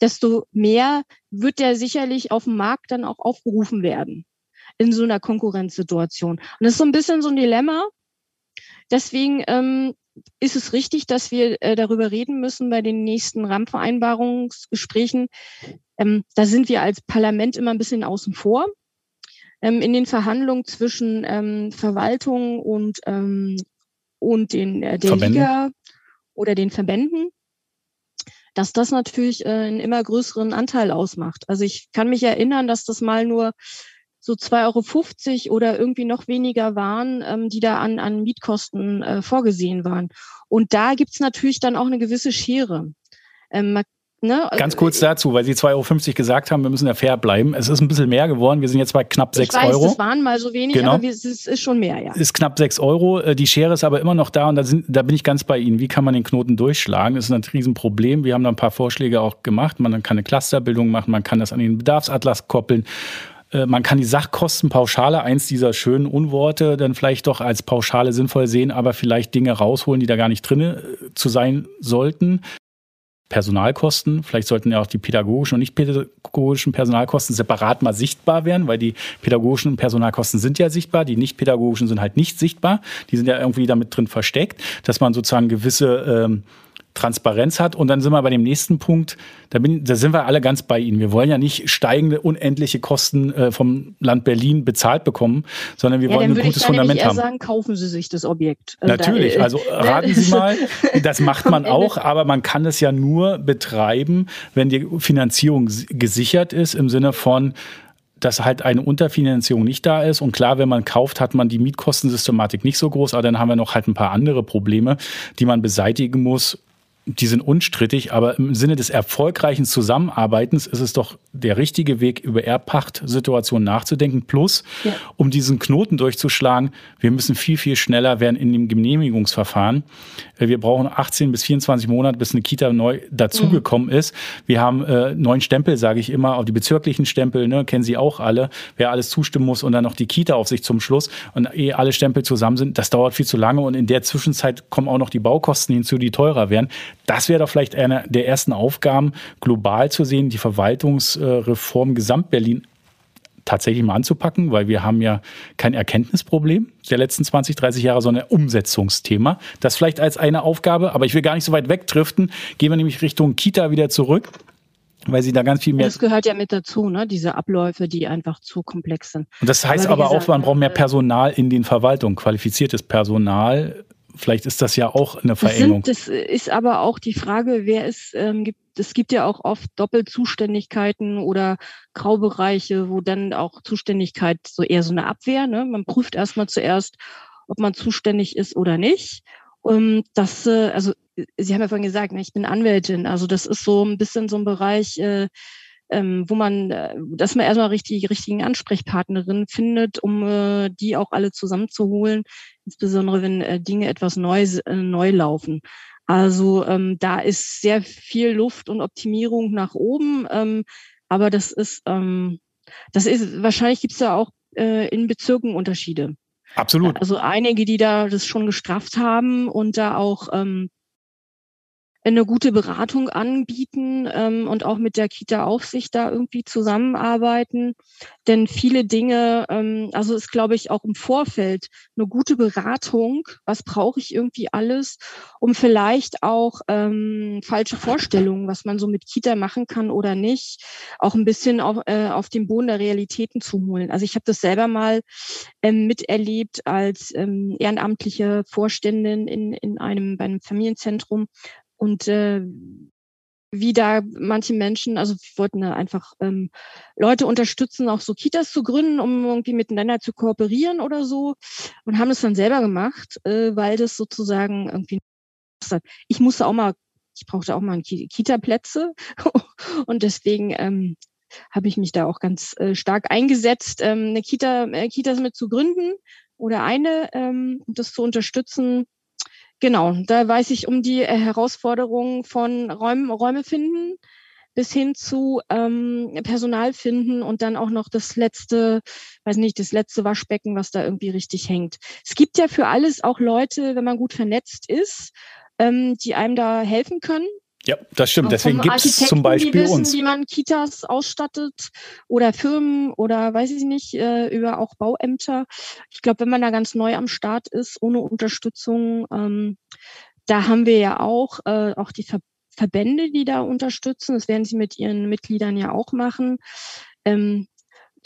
desto mehr wird der sicherlich auf dem Markt dann auch aufgerufen werden in so einer Konkurrenzsituation. Und das ist so ein bisschen so ein Dilemma. Deswegen ähm, ist es richtig, dass wir äh, darüber reden müssen bei den nächsten Rahmenvereinbarungsgesprächen. Ähm, da sind wir als Parlament immer ein bisschen außen vor ähm, in den Verhandlungen zwischen ähm, Verwaltung und, ähm, und den, äh, der Verbände. Liga oder den Verbänden, dass das natürlich äh, einen immer größeren Anteil ausmacht. Also ich kann mich erinnern, dass das mal nur so 2,50 Euro oder irgendwie noch weniger waren, ähm, die da an, an Mietkosten äh, vorgesehen waren. Und da gibt's natürlich dann auch eine gewisse Schere. Ähm, Ne? Ganz kurz dazu, weil Sie 2,50 Euro gesagt haben, wir müssen ja fair bleiben. Es ist ein bisschen mehr geworden. Wir sind jetzt bei knapp 6 ich weiß, Euro. Das waren mal so wenig, genau. aber es ist, schon mehr, ja. Ist knapp 6 Euro. Äh, die Schere ist aber immer noch da und da, sind, da bin ich ganz bei Ihnen. Wie kann man den Knoten durchschlagen? Das ist ein Riesenproblem. Wir haben da ein paar Vorschläge auch gemacht. Man kann eine Clusterbildung machen, man kann das an den Bedarfsatlas koppeln. Äh, man kann die Sachkostenpauschale, eins dieser schönen Unworte, dann vielleicht doch als Pauschale sinnvoll sehen, aber vielleicht Dinge rausholen, die da gar nicht drin äh, zu sein sollten. Personalkosten. Vielleicht sollten ja auch die pädagogischen und nicht pädagogischen Personalkosten separat mal sichtbar werden, weil die pädagogischen Personalkosten sind ja sichtbar, die nicht pädagogischen sind halt nicht sichtbar. Die sind ja irgendwie damit drin versteckt, dass man sozusagen gewisse ähm, Transparenz hat. Und dann sind wir bei dem nächsten Punkt, da, bin, da sind wir alle ganz bei Ihnen. Wir wollen ja nicht steigende, unendliche Kosten äh, vom Land Berlin bezahlt bekommen, sondern wir ja, wollen ein gutes Fundament haben. sagen, kaufen Sie sich das Objekt. Also Natürlich, da, äh, also raten Sie mal, das macht man auch, aber man kann es ja nur betreiben, wenn die Finanzierung gesichert ist, im Sinne von, dass halt eine Unterfinanzierung nicht da ist. Und klar, wenn man kauft, hat man die Mietkostensystematik nicht so groß, aber dann haben wir noch halt ein paar andere Probleme, die man beseitigen muss, die sind unstrittig, aber im Sinne des erfolgreichen Zusammenarbeitens ist es doch der richtige Weg, über Erbpachtsituationen nachzudenken. Plus, ja. um diesen Knoten durchzuschlagen, wir müssen viel, viel schneller werden in dem Genehmigungsverfahren. Äh, wir brauchen 18 bis 24 Monate, bis eine Kita neu dazugekommen mhm. ist. Wir haben äh, neun Stempel, sage ich immer, auch die bezirklichen Stempel, ne, kennen Sie auch alle, wer alles zustimmen muss und dann noch die Kita auf sich zum Schluss. Und ehe alle Stempel zusammen sind, das dauert viel zu lange und in der Zwischenzeit kommen auch noch die Baukosten hinzu, die teurer werden. Das wäre doch vielleicht eine der ersten Aufgaben, global zu sehen, die Verwaltungsreform Gesamtberlin tatsächlich mal anzupacken, weil wir haben ja kein Erkenntnisproblem der letzten 20, 30 Jahre, sondern ein Umsetzungsthema. Das vielleicht als eine Aufgabe, aber ich will gar nicht so weit wegdriften. Gehen wir nämlich Richtung Kita wieder zurück weil sie da ganz viel mehr. Das gehört ja mit dazu, ne? Diese Abläufe, die einfach zu komplex sind. Und das heißt aber, aber gesagt, auch, man braucht mehr äh, Personal in den Verwaltungen, qualifiziertes Personal, Vielleicht ist das ja auch eine Verengung. Das, sind, das ist aber auch die Frage, wer es ähm, gibt. Es gibt ja auch oft Doppelzuständigkeiten oder Graubereiche, wo dann auch Zuständigkeit so eher so eine Abwehr. Ne? Man prüft erstmal zuerst, ob man zuständig ist oder nicht. Und das, äh, also Sie haben ja vorhin gesagt, ne, ich bin Anwältin. Also das ist so ein bisschen so ein Bereich, äh, ähm, wo man, äh, dass man erstmal richtig, richtigen Ansprechpartnerinnen findet, um äh, die auch alle zusammenzuholen, insbesondere wenn äh, Dinge etwas neu, äh, neu laufen. Also ähm, da ist sehr viel Luft und Optimierung nach oben, ähm, aber das ist, ähm, das ist wahrscheinlich gibt es da auch äh, in Bezirken Unterschiede. Absolut. Also einige, die da das schon gestrafft haben und da auch ähm, eine gute Beratung anbieten ähm, und auch mit der Kita-Aufsicht da irgendwie zusammenarbeiten. Denn viele Dinge, ähm, also ist, glaube ich, auch im Vorfeld eine gute Beratung, was brauche ich irgendwie alles, um vielleicht auch ähm, falsche Vorstellungen, was man so mit Kita machen kann oder nicht, auch ein bisschen auf, äh, auf den Boden der Realitäten zu holen. Also ich habe das selber mal ähm, miterlebt als ähm, ehrenamtliche Vorständin in, in einem, bei einem Familienzentrum, und äh, wie da manche Menschen, also wir wollten da einfach ähm, Leute unterstützen, auch so Kitas zu gründen, um irgendwie miteinander zu kooperieren oder so. Und haben es dann selber gemacht, äh, weil das sozusagen irgendwie ich musste auch mal, ich brauchte auch mal Kita-Plätze. Und deswegen ähm, habe ich mich da auch ganz äh, stark eingesetzt, ähm, eine Kita, äh, Kitas mit zu gründen oder eine, ähm, das zu unterstützen, Genau, da weiß ich um die äh, Herausforderungen von Räumen, Räume finden bis hin zu ähm, Personal finden und dann auch noch das letzte, weiß nicht, das letzte Waschbecken, was da irgendwie richtig hängt. Es gibt ja für alles auch Leute, wenn man gut vernetzt ist, ähm, die einem da helfen können. Ja, das stimmt. Deswegen gibt es zum Beispiel die wissen, uns. wie man Kitas ausstattet oder Firmen oder weiß ich nicht, äh, über auch Bauämter. Ich glaube, wenn man da ganz neu am Start ist, ohne Unterstützung, ähm, da haben wir ja auch, äh, auch die Ver Verbände, die da unterstützen. Das werden sie mit ihren Mitgliedern ja auch machen. Ähm,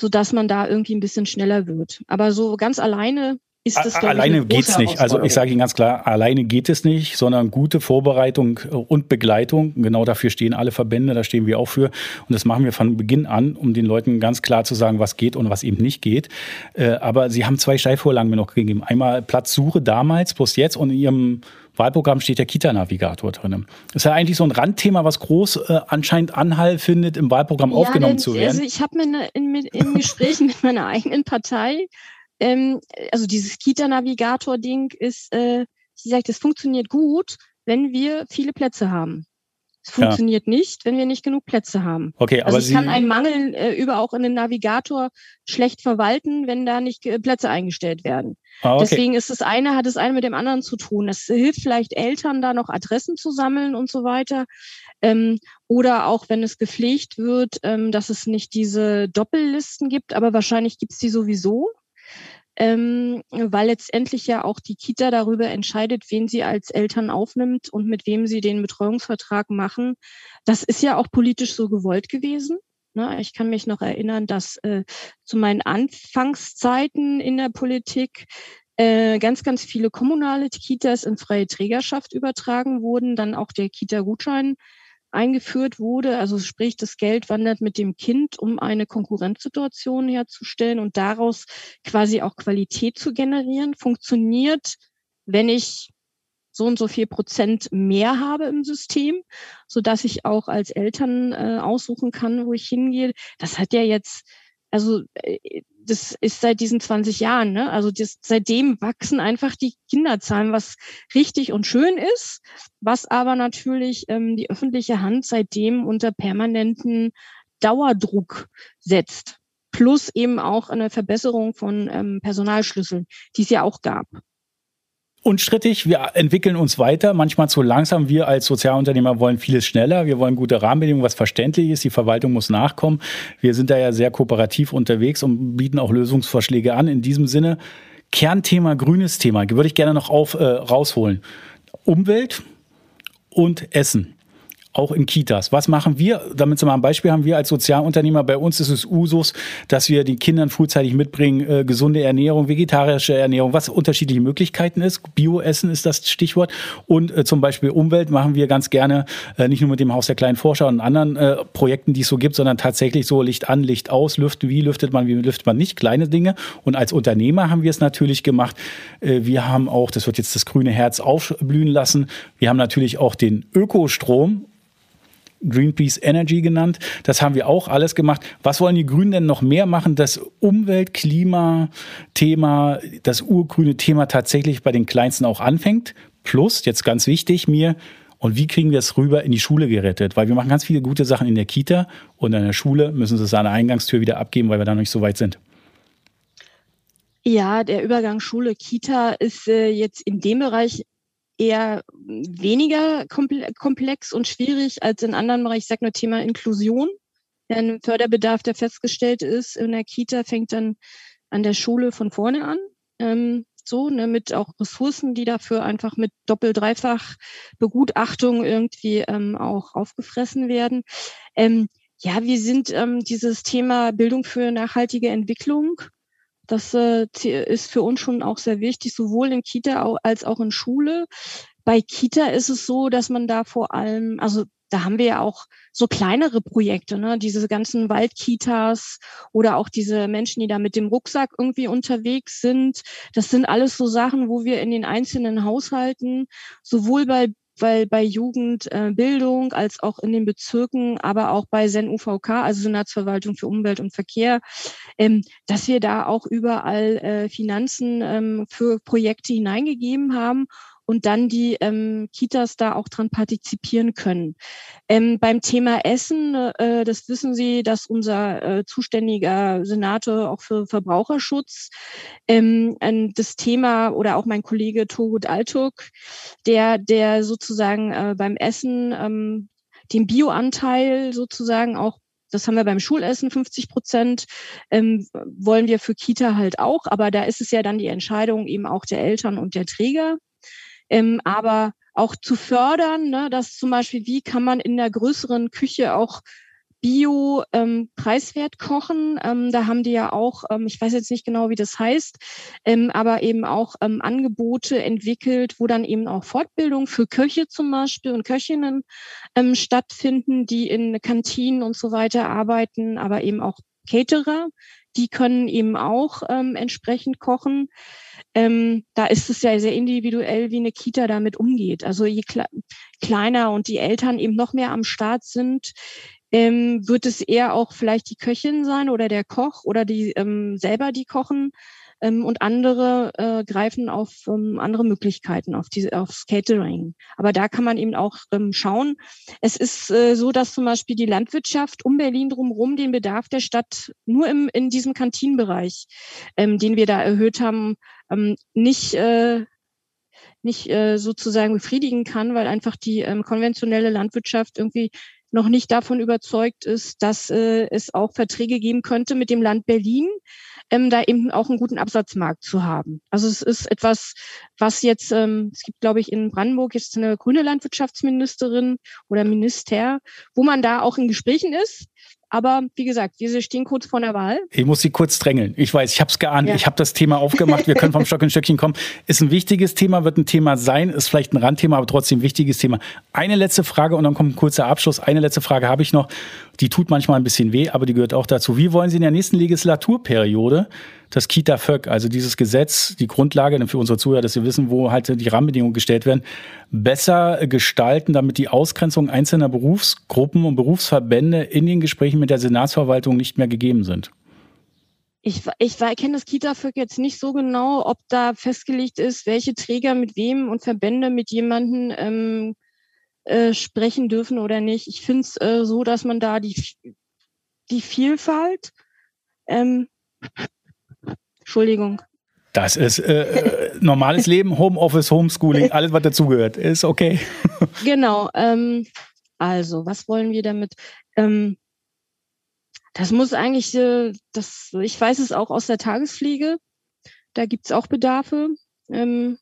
so dass man da irgendwie ein bisschen schneller wird. Aber so ganz alleine ist das alleine geht es nicht. Also ich sage Ihnen ganz klar, alleine geht es nicht, sondern gute Vorbereitung äh, und Begleitung. Genau dafür stehen alle Verbände, da stehen wir auch für. Und das machen wir von Beginn an, um den Leuten ganz klar zu sagen, was geht und was eben nicht geht. Äh, aber Sie haben zwei Steilvorlagen mir noch gegeben. Einmal Platzsuche damals plus jetzt und in Ihrem Wahlprogramm steht der Kita-Navigator drin. Das ist ja eigentlich so ein Randthema, was groß äh, anscheinend Anhalt findet, im Wahlprogramm ja, aufgenommen denn, zu werden. Also ich habe mir in, in, in Gesprächen mit meiner eigenen Partei ähm, also dieses Kita-Navigator-Ding ist, äh, sie sagt, es funktioniert gut, wenn wir viele Plätze haben. Es funktioniert ja. nicht, wenn wir nicht genug Plätze haben. Okay, also aber ich Sie kann einen Mangel äh, über auch in den Navigator schlecht verwalten, wenn da nicht äh, Plätze eingestellt werden. Ah, okay. Deswegen ist das eine, hat das eine mit dem anderen zu tun. Das hilft vielleicht Eltern, da noch Adressen zu sammeln und so weiter. Ähm, oder auch, wenn es gepflegt wird, ähm, dass es nicht diese Doppellisten gibt, aber wahrscheinlich gibt es die sowieso ähm, weil letztendlich ja auch die Kita darüber entscheidet, wen sie als Eltern aufnimmt und mit wem sie den Betreuungsvertrag machen. Das ist ja auch politisch so gewollt gewesen. Ne? Ich kann mich noch erinnern, dass äh, zu meinen Anfangszeiten in der Politik äh, ganz, ganz viele kommunale Kitas in freie Trägerschaft übertragen wurden, dann auch der Kita-Gutschein eingeführt wurde. Also sprich, das Geld wandert mit dem Kind, um eine Konkurrenzsituation herzustellen und daraus quasi auch Qualität zu generieren. Funktioniert, wenn ich so und so viel Prozent mehr habe im System, so dass ich auch als Eltern äh, aussuchen kann, wo ich hingehe. Das hat ja jetzt, also äh, das ist seit diesen 20 Jahren. Ne? Also das, seitdem wachsen einfach die Kinderzahlen, was richtig und schön ist, was aber natürlich ähm, die öffentliche Hand seitdem unter permanenten Dauerdruck setzt. Plus eben auch eine Verbesserung von ähm, Personalschlüsseln, die es ja auch gab unstrittig. Wir entwickeln uns weiter, manchmal zu langsam. Wir als Sozialunternehmer wollen vieles schneller. Wir wollen gute Rahmenbedingungen, was verständlich ist. Die Verwaltung muss nachkommen. Wir sind da ja sehr kooperativ unterwegs und bieten auch Lösungsvorschläge an. In diesem Sinne, Kernthema, grünes Thema, würde ich gerne noch auf, äh, rausholen. Umwelt und Essen auch in Kitas. Was machen wir? Damit Sie mal ein Beispiel haben, wir als Sozialunternehmer, bei uns ist es Usus, dass wir den Kindern frühzeitig mitbringen, äh, gesunde Ernährung, vegetarische Ernährung, was unterschiedliche Möglichkeiten ist. Bioessen ist das Stichwort. Und äh, zum Beispiel Umwelt machen wir ganz gerne, äh, nicht nur mit dem Haus der kleinen Forscher und anderen äh, Projekten, die es so gibt, sondern tatsächlich so Licht an, Licht aus, lüften, wie lüftet man, wie lüftet man nicht, kleine Dinge. Und als Unternehmer haben wir es natürlich gemacht. Äh, wir haben auch, das wird jetzt das grüne Herz aufblühen lassen, wir haben natürlich auch den Ökostrom Greenpeace Energy genannt. Das haben wir auch alles gemacht. Was wollen die Grünen denn noch mehr machen? Das Umwelt-, Klima-Thema, das urgrüne Thema tatsächlich bei den Kleinsten auch anfängt. Plus, jetzt ganz wichtig mir, und wie kriegen wir es rüber in die Schule gerettet? Weil wir machen ganz viele gute Sachen in der Kita und in der Schule müssen sie es an der Eingangstür wieder abgeben, weil wir da noch nicht so weit sind. Ja, der Übergang Schule Kita ist äh, jetzt in dem Bereich eher weniger komplex und schwierig als in anderen Bereichen. Ich sage nur Thema Inklusion. Ein Förderbedarf, der festgestellt ist in der Kita, fängt dann an der Schule von vorne an. Ähm, so, ne, mit auch Ressourcen, die dafür einfach mit Doppel-, Dreifach Begutachtung irgendwie ähm, auch aufgefressen werden. Ähm, ja, wir sind ähm, dieses Thema Bildung für nachhaltige Entwicklung das äh, ist für uns schon auch sehr wichtig, sowohl in Kita als auch in Schule. Bei Kita ist es so, dass man da vor allem, also da haben wir ja auch so kleinere Projekte, ne? diese ganzen Waldkitas oder auch diese Menschen, die da mit dem Rucksack irgendwie unterwegs sind. Das sind alles so Sachen, wo wir in den einzelnen Haushalten sowohl bei weil bei Jugendbildung äh, als auch in den Bezirken, aber auch bei SEN UVK, also Senatsverwaltung für Umwelt und Verkehr, ähm, dass wir da auch überall äh, Finanzen ähm, für Projekte hineingegeben haben und dann die ähm, Kitas da auch dran partizipieren können. Ähm, beim Thema Essen, äh, das wissen Sie, dass unser äh, zuständiger Senator auch für Verbraucherschutz ähm, das Thema oder auch mein Kollege Togut Altuk, der, der sozusagen äh, beim Essen ähm, den Bioanteil sozusagen auch das haben wir beim Schulessen 50 Prozent, ähm, wollen wir für Kita halt auch. Aber da ist es ja dann die Entscheidung eben auch der Eltern und der Träger ähm, aber auch zu fördern, ne, dass zum Beispiel, wie kann man in der größeren Küche auch Bio ähm, preiswert kochen. Ähm, da haben die ja auch, ähm, ich weiß jetzt nicht genau, wie das heißt, ähm, aber eben auch ähm, Angebote entwickelt, wo dann eben auch Fortbildung für Köche zum Beispiel und Köchinnen ähm, stattfinden, die in Kantinen und so weiter arbeiten, aber eben auch Caterer, die können eben auch ähm, entsprechend kochen. Ähm, da ist es ja sehr individuell, wie eine Kita damit umgeht. Also je kle kleiner und die Eltern eben noch mehr am Start sind, ähm, wird es eher auch vielleicht die Köchin sein oder der Koch oder die ähm, selber die kochen, ähm, und andere äh, greifen auf ähm, andere Möglichkeiten, auf diese, aufs Catering. Aber da kann man eben auch ähm, schauen. Es ist äh, so, dass zum Beispiel die Landwirtschaft um Berlin drumherum den Bedarf der Stadt nur im, in diesem Kantinenbereich, ähm, den wir da erhöht haben, ähm, nicht äh, nicht äh, sozusagen befriedigen kann, weil einfach die ähm, konventionelle Landwirtschaft irgendwie noch nicht davon überzeugt ist, dass äh, es auch Verträge geben könnte mit dem Land Berlin, ähm, da eben auch einen guten Absatzmarkt zu haben. Also es ist etwas, was jetzt, ähm, es gibt, glaube ich, in Brandenburg jetzt eine grüne Landwirtschaftsministerin oder Minister, wo man da auch in Gesprächen ist. Aber wie gesagt, wir stehen kurz vor der Wahl. Ich muss Sie kurz drängeln. Ich weiß, ich habe es geahnt. Ja. Ich habe das Thema aufgemacht. Wir können vom Stock in Stöckchen kommen. Ist ein wichtiges Thema, wird ein Thema sein. Ist vielleicht ein Randthema, aber trotzdem ein wichtiges Thema. Eine letzte Frage und dann kommt ein kurzer Abschluss. Eine letzte Frage habe ich noch. Die tut manchmal ein bisschen weh, aber die gehört auch dazu. Wie wollen Sie in der nächsten Legislaturperiode das Kita-FÖG, also dieses Gesetz, die Grundlage für unsere Zuhörer, dass sie wissen, wo halt die Rahmenbedingungen gestellt werden, besser gestalten, damit die Ausgrenzung einzelner Berufsgruppen und Berufsverbände in den Gesprächen mit der Senatsverwaltung nicht mehr gegeben sind? Ich, ich kenne das Kita-FÖG jetzt nicht so genau, ob da festgelegt ist, welche Träger mit wem und Verbände mit jemanden ähm, äh, sprechen dürfen oder nicht. Ich finde es äh, so, dass man da die, die Vielfalt ähm, Entschuldigung. Das ist äh, äh, normales Leben, Homeoffice, Homeschooling, alles, was dazugehört. Ist okay. genau. Ähm, also, was wollen wir damit? Ähm, das muss eigentlich, äh, das, ich weiß es auch aus der Tagespflege. Da gibt es auch Bedarfe. Ähm,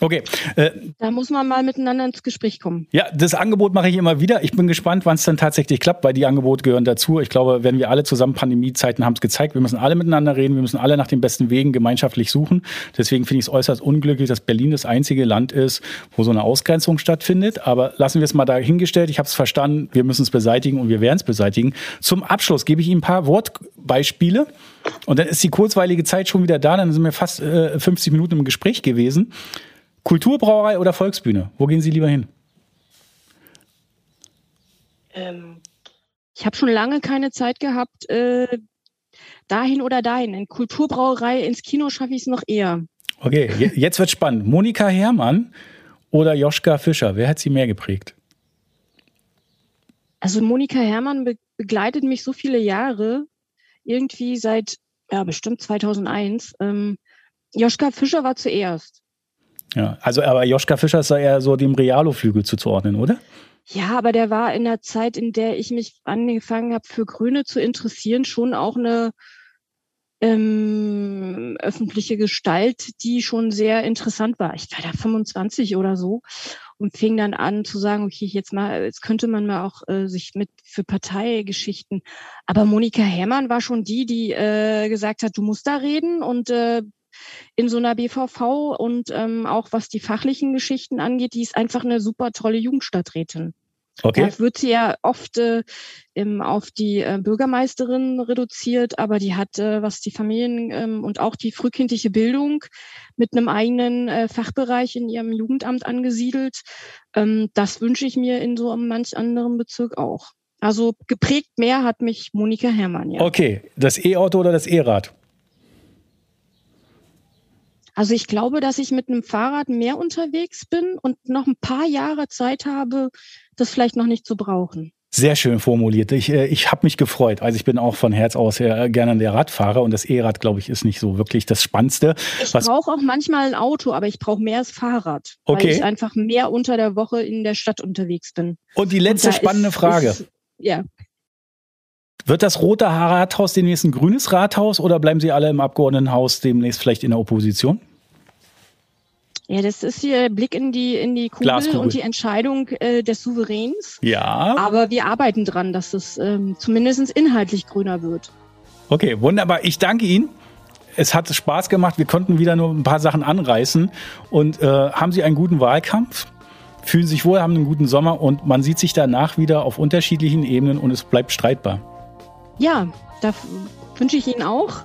Okay. Äh, da muss man mal miteinander ins Gespräch kommen. Ja, das Angebot mache ich immer wieder. Ich bin gespannt, wann es dann tatsächlich klappt, weil die Angebote gehören dazu. Ich glaube, wenn wir alle zusammen Pandemiezeiten haben es gezeigt, wir müssen alle miteinander reden, wir müssen alle nach den besten Wegen gemeinschaftlich suchen. Deswegen finde ich es äußerst unglücklich, dass Berlin das einzige Land ist, wo so eine Ausgrenzung stattfindet. Aber lassen wir es mal dahingestellt. Ich habe es verstanden, wir müssen es beseitigen und wir werden es beseitigen. Zum Abschluss gebe ich Ihnen ein paar Wortbeispiele. Und dann ist die kurzweilige Zeit schon wieder da. Dann sind wir fast äh, 50 Minuten im Gespräch gewesen. Kulturbrauerei oder Volksbühne? Wo gehen Sie lieber hin? Ähm, ich habe schon lange keine Zeit gehabt, äh, dahin oder dahin. In Kulturbrauerei, ins Kino schaffe ich es noch eher. Okay, jetzt wird spannend. Monika Herrmann oder Joschka Fischer? Wer hat sie mehr geprägt? Also Monika Herrmann be begleitet mich so viele Jahre, irgendwie seit, ja, bestimmt 2001. Ähm, Joschka Fischer war zuerst. Ja, also aber Joschka Fischer ist ja eher so dem Realo-Flügel zuzuordnen, oder? Ja, aber der war in der Zeit, in der ich mich angefangen habe, für Grüne zu interessieren, schon auch eine ähm, öffentliche Gestalt, die schon sehr interessant war. Ich war da 25 oder so und fing dann an zu sagen, okay, jetzt mal, jetzt könnte man mal auch äh, sich mit für Parteigeschichten. Aber Monika Herrmann war schon die, die äh, gesagt hat, du musst da reden und äh, in so einer BVV und ähm, auch was die fachlichen Geschichten angeht, die ist einfach eine super tolle Jugendstadträtin. Okay. Da wird sie ja oft äh, auf die äh, Bürgermeisterin reduziert, aber die hat, äh, was die Familien ähm, und auch die frühkindliche Bildung mit einem eigenen äh, Fachbereich in ihrem Jugendamt angesiedelt. Ähm, das wünsche ich mir in so einem manch anderen Bezirk auch. Also geprägt mehr hat mich Monika Herrmann, ja. Okay, das E-Auto oder das E-Rad? Also ich glaube, dass ich mit einem Fahrrad mehr unterwegs bin und noch ein paar Jahre Zeit habe, das vielleicht noch nicht zu brauchen. Sehr schön formuliert. Ich, äh, ich habe mich gefreut. Also ich bin auch von Herz aus sehr gerne der Radfahrer und das E-Rad, glaube ich, ist nicht so wirklich das Spannendste. Ich brauche auch manchmal ein Auto, aber ich brauche mehr als Fahrrad, okay. weil ich einfach mehr unter der Woche in der Stadt unterwegs bin. Und die letzte und spannende ist, Frage. Ist, ja. Wird das rote Rathaus demnächst ein grünes Rathaus oder bleiben Sie alle im Abgeordnetenhaus demnächst vielleicht in der Opposition? Ja, das ist hier Blick in die, in die Kugel Glaskugel. und die Entscheidung äh, des Souveräns. Ja. Aber wir arbeiten dran, dass es ähm, zumindest inhaltlich grüner wird. Okay, wunderbar. Ich danke Ihnen. Es hat Spaß gemacht. Wir konnten wieder nur ein paar Sachen anreißen. Und äh, haben Sie einen guten Wahlkampf? Fühlen sich wohl, haben einen guten Sommer und man sieht sich danach wieder auf unterschiedlichen Ebenen und es bleibt streitbar ja, da wünsche ich Ihnen auch.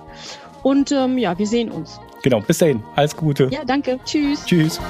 Und ähm, ja, wir sehen uns. Genau, bis dahin. Alles Gute. Ja, danke. Tschüss. Tschüss.